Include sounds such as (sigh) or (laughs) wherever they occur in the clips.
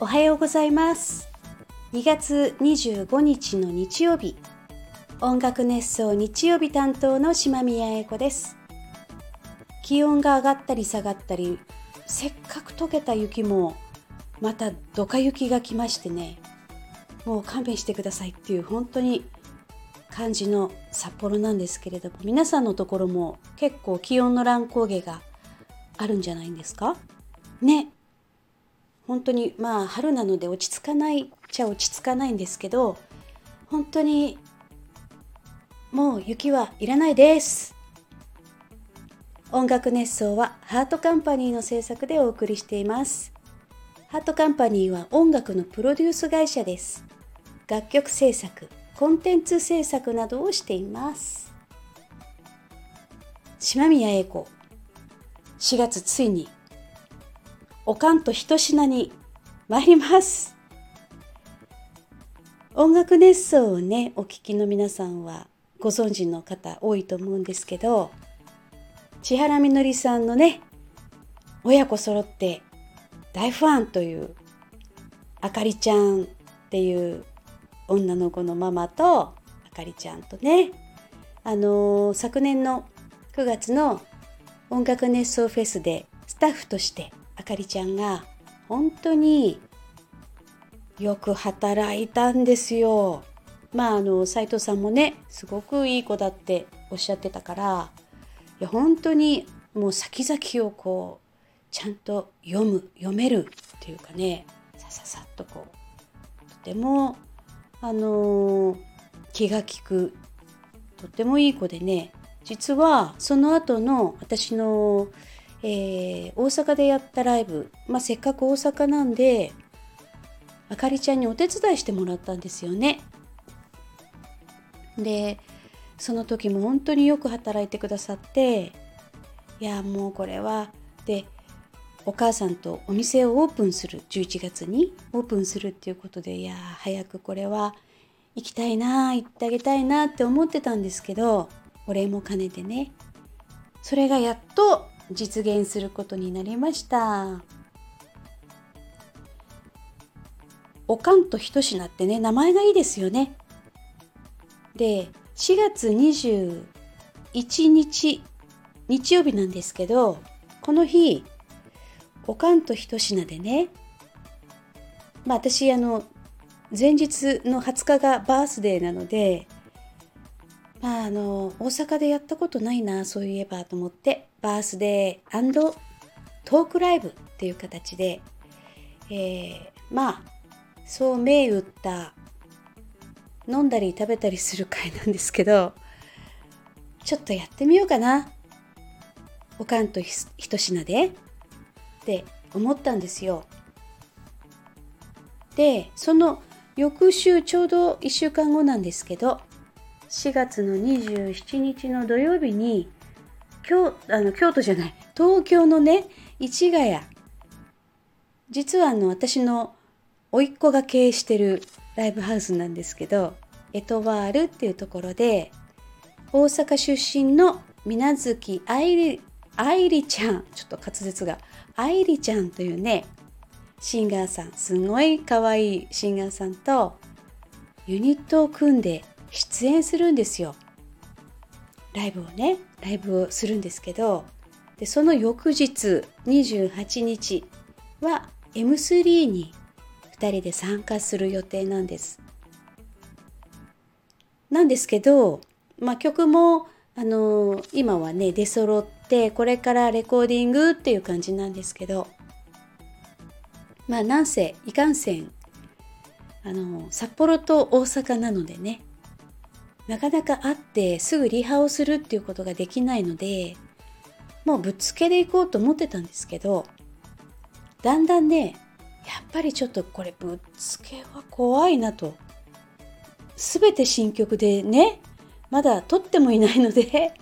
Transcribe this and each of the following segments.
おはようございます。2月25日の日曜日。音楽熱奏日曜日担当の島宮英子です。気温が上がったり下がったりせっかく溶けた雪もまたドカ雪が来ましてねもう勘弁してくださいっていう本当に感じの札幌なんですけれども皆さんのところも結構気温の乱高下があるんじゃないんですか？ね。本当にまあ春なので落ち着かないっちゃ落ち着かないんですけど本当にもう雪はいらないです。音楽熱奏はハートカンパニーの制作でお送りしています。ハートカンパニーは音楽のプロデュース会社です。楽曲制作コンテンツ制作などをしています。島宮英子4月ついにおかんとひと品に参ります。音楽熱奏をねお聴きの皆さんはご存知の方多いと思うんですけど千原みのりさんのね親子揃って大ファンというあかりちゃんっていう女の子のママとあかりちゃんとねあのー、昨年の9月の音楽熱奏フェスでスタッフとしてあかりちゃんが本当によく働いたんですよ。まああの斉藤さんもねすごくいい子だっておっしゃってたからいや本当にもう先々をこうちゃんと読む読めるっていうかねさささっとこうとてもあのー、気が利くとてもいい子でね実はその後の私の、えー、大阪でやったライブ、まあ、せっかく大阪なんであかりちゃんにお手伝いしてもらったんですよね。でその時も本当によく働いてくださっていやもうこれはでお母さんとお店をオープンする11月にオープンするっていうことでいや早くこれは行きたいな行ってあげたいなって思ってたんですけどお礼も兼ねてね。それがやっと実現することになりました。おかんとひと品ってね名前がいいですよね。で4月21日日曜日なんですけどこの日おかんとひと品でねまあ私あの前日の20日がバースデーなのでまああの大阪でやったことないなそういえばと思ってバースデートークライブっていう形で、えー、まあそう銘打った飲んだり食べたりする会なんですけどちょっとやってみようかなおかんとひと品でって思ったんですよ。でその翌週ちょうど1週間後なんですけど4月の27日の土曜日に京あの京都じゃない東京のね市ヶ谷。実はあの私の甥っ子が経営してるライブハウスなんですけどエトワールっていうところで大阪出身の水月愛理愛理ちゃんちょっと滑舌が愛理ちゃんというねシンガーさんすごい可愛いシンガーさんとユニットを組んで出演するんですよ。ライブをねライブをするんですけどでその翌日28日は M3 に2人で参加する予定なんです。なんですけど、まあ、曲もあの今はね出揃ってこれからレコーディングっていう感じなんですけどまあなんせいかんせんあの札幌と大阪なのでねなかなか会ってすぐリハをするっていうことができないのでもうぶっつけで行こうと思ってたんですけどだんだんねやっぱりちょっとこれぶっつけは怖いなと全て新曲でねまだ撮ってもいないので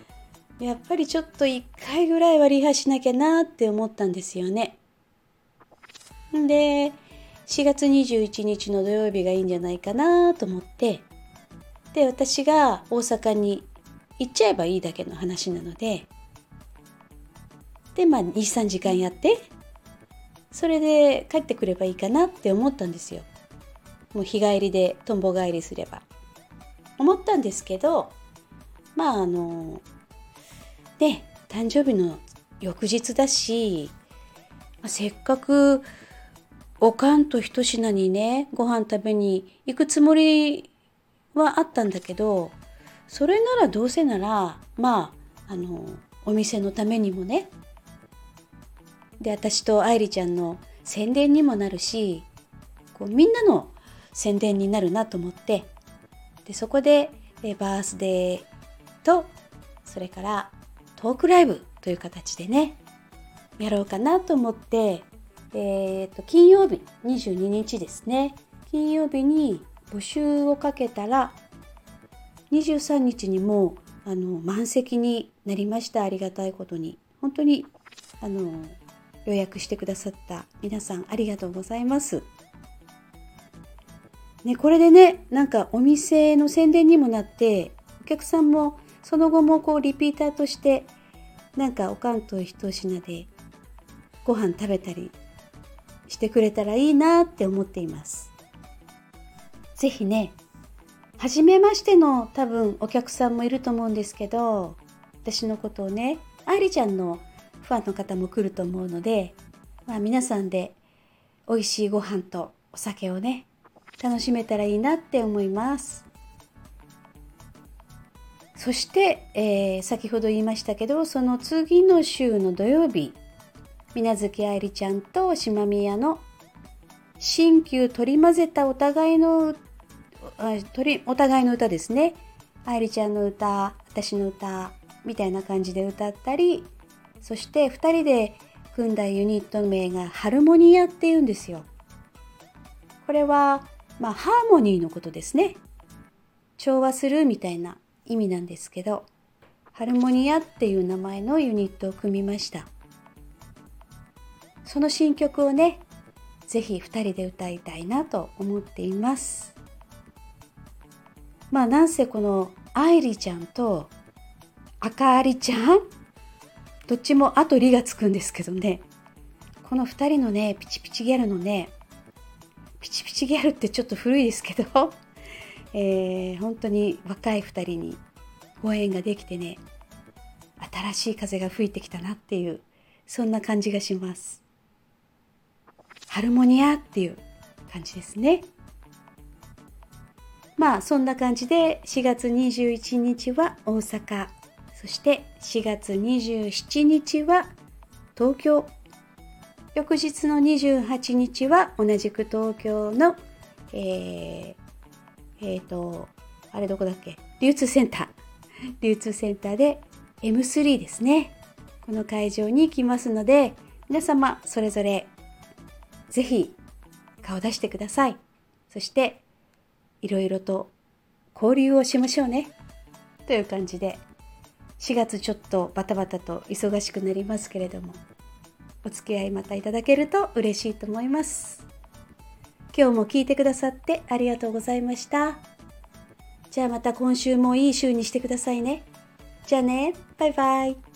(laughs) やっぱりちょっと1回ぐらいはリハしなきゃなって思ったんですよね。で4月21日の土曜日がいいんじゃないかなと思ってで私が大阪に行っちゃえばいいだけの話なのででまあ23時間やってそれで帰ってくればいいかなって思ったんですよ。もう日帰りでとんぼ帰りすれば。思ったんですけどまああのね誕生日の翌日だし、まあ、せっかくおかんと一品にねご飯食べに行くつもりはあったんだけどそれならどうせならまああのお店のためにもね。で私と愛梨ちゃんの宣伝にもなるしこうみんなの宣伝になるなと思って。でそこでえバースデーとそれからトークライブという形でねやろうかなと思ってえーと、金曜日22日ですね。金曜日に募集をかけたら23日にもあの満席になりましたありがたいことに本当にあの予約してくださった皆さんありがとうございます。ね、これでねなんかお店の宣伝にもなってお客さんもその後もこうリピーターとしてなんかおかんと一品でご飯食べたりしてくれたらいいなって思っています。是非ね初めましての多分お客さんもいると思うんですけど私のことをね愛梨ちゃんのファンの方も来ると思うので、まあ、皆さんで美味しいご飯とお酒をね楽しめたらいいなって思います。そして、えー、先ほど言いましたけどその次の週の土曜日水月愛理ちゃんと島宮の新旧取り混ぜたお互いのお互いの歌ですね。愛理ちゃんの歌私の歌みたいな感じで歌ったりそして2人で組んだユニット名がハルモニアっていうんですよ。これはまあハーモニーのことですね。調和するみたいな意味なんですけどハルモニアっていう名前のユニットを組みました。その新曲をね是非2人で歌いたいなと思っています。まあなんせこの愛梨ちゃんとあかりちゃんどっちもあとりがつくんですけどね。この2人のねピチピチギャルのねピチピチギャルってちょっと古いですけど、(laughs) えー、本当に若い2人にご縁ができてね新しい風が吹いてきたなっていうそんな感じがします。ハルモニアっていう感じですね。まあそんな感じで4月21日は大阪。そして4月27日は東京。翌日の28日は同じく東京のえー、えー、とあれどこだっけ？流通センター。流通センターで M3 ですね。この会場に行きますので皆様それぞれぜひ顔出してください。そしていろいろと交流をしましょうね。という感じで4月ちょっとバタバタと忙しくなりますけれどもお付き合いまたいただけると嬉しいと思います。今日も聞いてくださってありがとうございました。じゃあまた今週もいい週にしてくださいね。じゃあね。バイバイ。